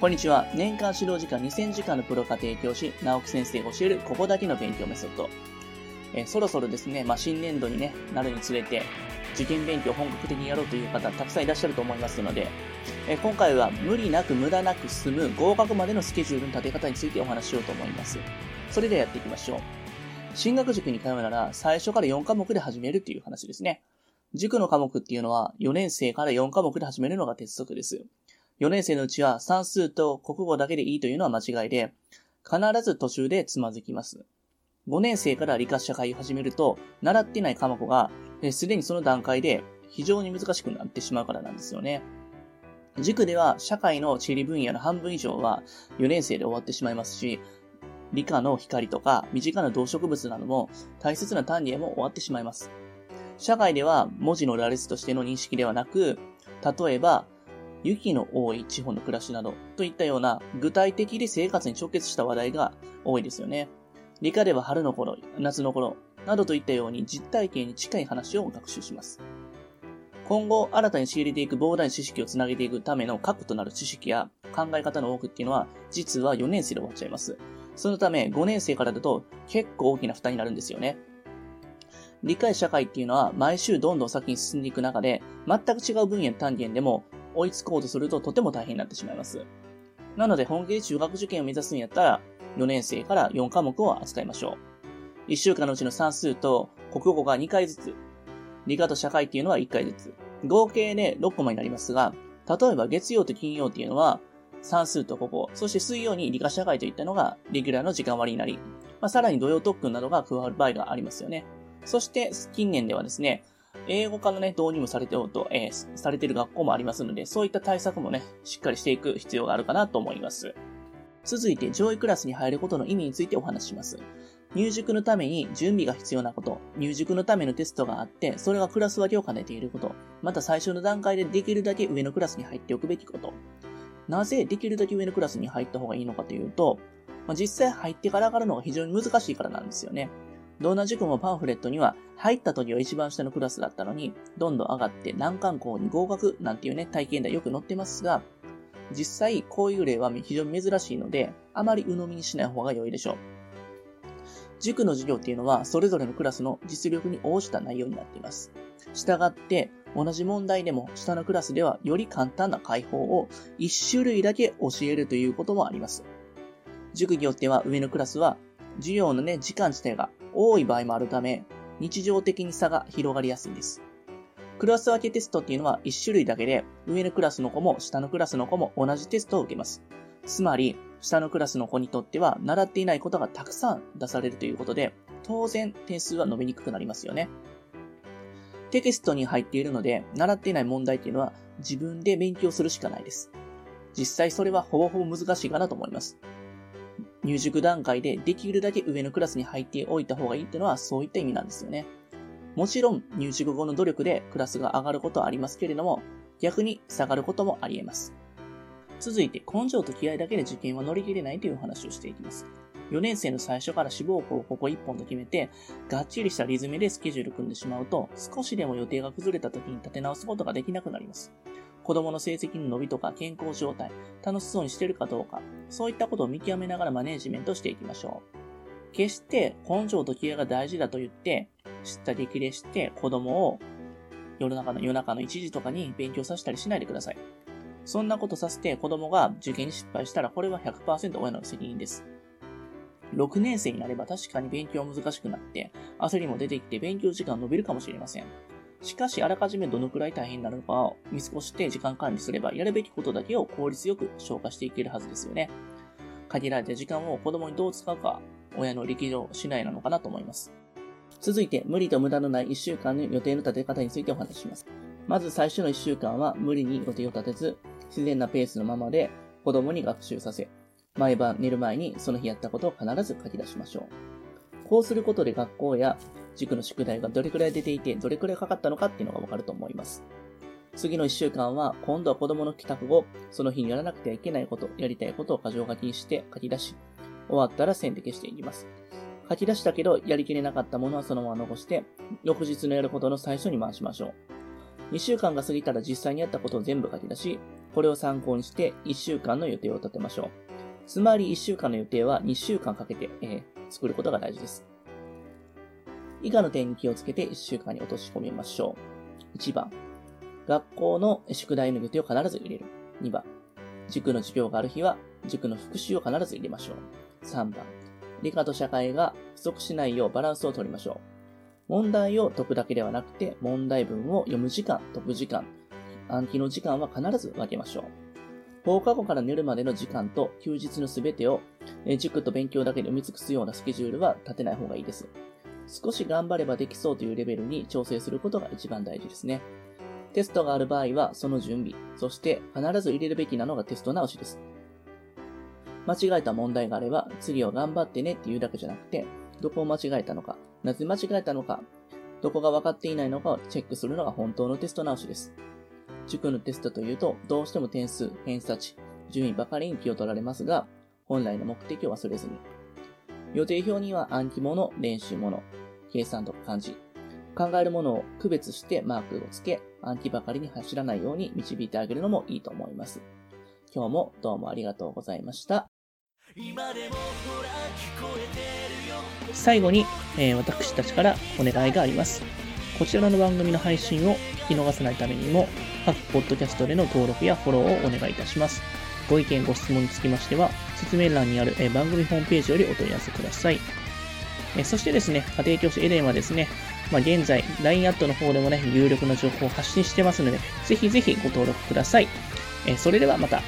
こんにちは。年間指導時間2000時間のプロ家庭教師、直木先生が教えるここだけの勉強メソッド。え、そろそろですね、まあ、新年度に、ね、なるにつれて、受験勉強本格的にやろうという方たくさんいらっしゃると思いますので、え、今回は無理なく無駄なく進む合格までのスケジュールの立て方についてお話ししようと思います。それではやっていきましょう。進学塾に通うなら最初から4科目で始めるという話ですね。塾の科目っていうのは4年生から4科目で始めるのが鉄則です。4年生のうちは算数と国語だけでいいというのは間違いで、必ず途中でつまずきます。5年生から理科社会を始めると、習っていない科目が、すでにその段階で非常に難しくなってしまうからなんですよね。塾では社会の地理分野の半分以上は4年生で終わってしまいますし、理科の光とか身近な動植物なども大切な単元も終わってしまいます。社会では文字の羅列としての認識ではなく、例えば雪の多い地方の暮らしなどといったような具体的で生活に直結した話題が多いですよね。理科では春の頃、夏の頃などといったように実体験に近い話を学習します。今後、新たに仕入れていく膨大な知識をつなげていくための核となる知識や考え方の多くっていうのは、実は4年生で終わっちゃいます。そのため、5年生からだと結構大きな負担になるんですよね。理解社会っていうのは毎週どんどん先に進んでいく中で、全く違う分野の単元でも追いつこうとするととても大変になってしまいます。なので本気で中学受験を目指すんやったら、4年生から4科目を扱いましょう。1週間のうちの算数と国語が2回ずつ、理科と社会っていうのは1回ずつ、合計で6コマになりますが、例えば月曜と金曜っていうのは、算数と国語、そして水曜に理科社会といったのがレギュラーの時間割になり、まあ、さらに土曜特訓などが加わる場合がありますよね。そして近年ではですね、英語化のね、導入もされておると、えー、されている学校もありますので、そういった対策もね、しっかりしていく必要があるかなと思います。続いて、上位クラスに入ることの意味についてお話しします。入塾のために準備が必要なこと、入塾のためのテストがあって、それがクラス分けを兼ねていること、また最初の段階でできるだけ上のクラスに入っておくべきこと。なぜできるだけ上のクラスに入った方がいいのかというと、まあ、実際入ってから上がるのが非常に難しいからなんですよね。どんな塾もパンフレットには、入った時は一番下のクラスだったのに、どんどん上がって難関校に合格なんていうね、体験談よく載ってますが、実際こういう例は非常に珍しいので、あまり鵜呑みにしない方が良いでしょう。塾の授業っていうのは、それぞれのクラスの実力に応じた内容になっています。したがって、同じ問題でも下のクラスではより簡単な解法を1種類だけ教えるということもあります。塾によっては上のクラスは授業のね、時間自体が多い場合もあるため、日常的に差が広がりやすいんです。クラス分けテストっていうのは1種類だけで、上のクラスの子も下のクラスの子も同じテストを受けます。つまり、下のクラスの子にとっては、習っていないことがたくさん出されるということで、当然点数は伸びにくくなりますよね。テキストに入っているので、習っていない問題っていうのは自分で勉強するしかないです。実際それはほぼほぼ難しいかなと思います。入塾段階でできるだけ上のクラスに入っておいた方がいいっていうのはそういった意味なんですよね。もちろん入塾後の努力でクラスが上がることはありますけれども、逆に下がることもあり得ます。続いて、根性と気合だけで受験は乗り切れないという話をしていきます。4年生の最初から志望校をここ1本と決めて、がっちりしたリズムでスケジュール組んでしまうと、少しでも予定が崩れた時に立て直すことができなくなります。子供の成績の伸びとか健康状態、楽しそうにしてるかどうか、そういったことを見極めながらマネジメントしていきましょう。決して根性と気合が大事だと言って、知った激励して子供を夜中の夜中の1時とかに勉強させたりしないでください。そんなことさせて子供が受験に失敗したらこれは100%親の責任です。6年生になれば確かに勉強難しくなって焦りも出てきて勉強時間伸びるかもしれません。しかし、あらかじめどのくらい大変なのかを見過ごして時間管理すれば、やるべきことだけを効率よく消化していけるはずですよね。限られた時間を子供にどう使うか、親の力量次第なのかなと思います。続いて、無理と無駄のない1週間の予定の立て方についてお話しします。まず最初の1週間は無理に予定を立てず、自然なペースのままで子供に学習させ、毎晩寝る前にその日やったことを必ず書き出しましょう。こうすることで学校や塾の宿題がどれくらい出ていて、どれくらいかかったのかっていうのがわかると思います。次の1週間は、今度は子供の帰宅後、その日にやらなくてはいけないこと、やりたいことを箇条書きにして書き出し、終わったら線で消していきます。書き出したけど、やりきれなかったものはそのまま残して、翌日のやることの最初に回しましょう。2週間が過ぎたら実際にやったことを全部書き出し、これを参考にして1週間の予定を立てましょう。つまり1週間の予定は2週間かけて、えー、作ることが大事です。以下の点に気をつけて1週間に落とし込みましょう。1番、学校の宿題の予定を必ず入れる。2番、塾の授業がある日は塾の復習を必ず入れましょう。3番、理科と社会が不足しないようバランスを取りましょう。問題を解くだけではなくて、問題文を読む時間、解く時間、暗記の時間は必ず分けましょう。放課後から寝るまでの時間と休日のすべてを、塾と勉強だけで埋め尽くすようなスケジュールは立てない方がいいです。少し頑張ればできそうというレベルに調整することが一番大事ですね。テストがある場合はその準備、そして必ず入れるべきなのがテスト直しです。間違えた問題があれば、次は頑張ってねっていうだけじゃなくて、どこを間違えたのか、なぜ間違えたのか、どこが分かっていないのかをチェックするのが本当のテスト直しです。塾のテストというと、どうしても点数、偏差値、順位ばかりに気を取られますが、本来の目的を忘れずに。予定表には暗記物、練習物、計算とか漢字、考えるものを区別してマークをつけ、暗記ばかりに走らないように導いてあげるのもいいと思います。今日もどうもありがとうございました。最後に、えー、私たちからお願いがあります。こちらの番組の配信を聞き逃さないためにも、各ポッドキャストでの登録やフォローをお願いいたします。ご意見、ご質問につきましては、説明欄にある、番組ホームページよりお問い合わせください。え、そしてですね、家庭教師エレンはですね、まあ、現在、LINE アットの方でもね、有力な情報を発信してますので、ぜひぜひご登録ください。えそれではまた。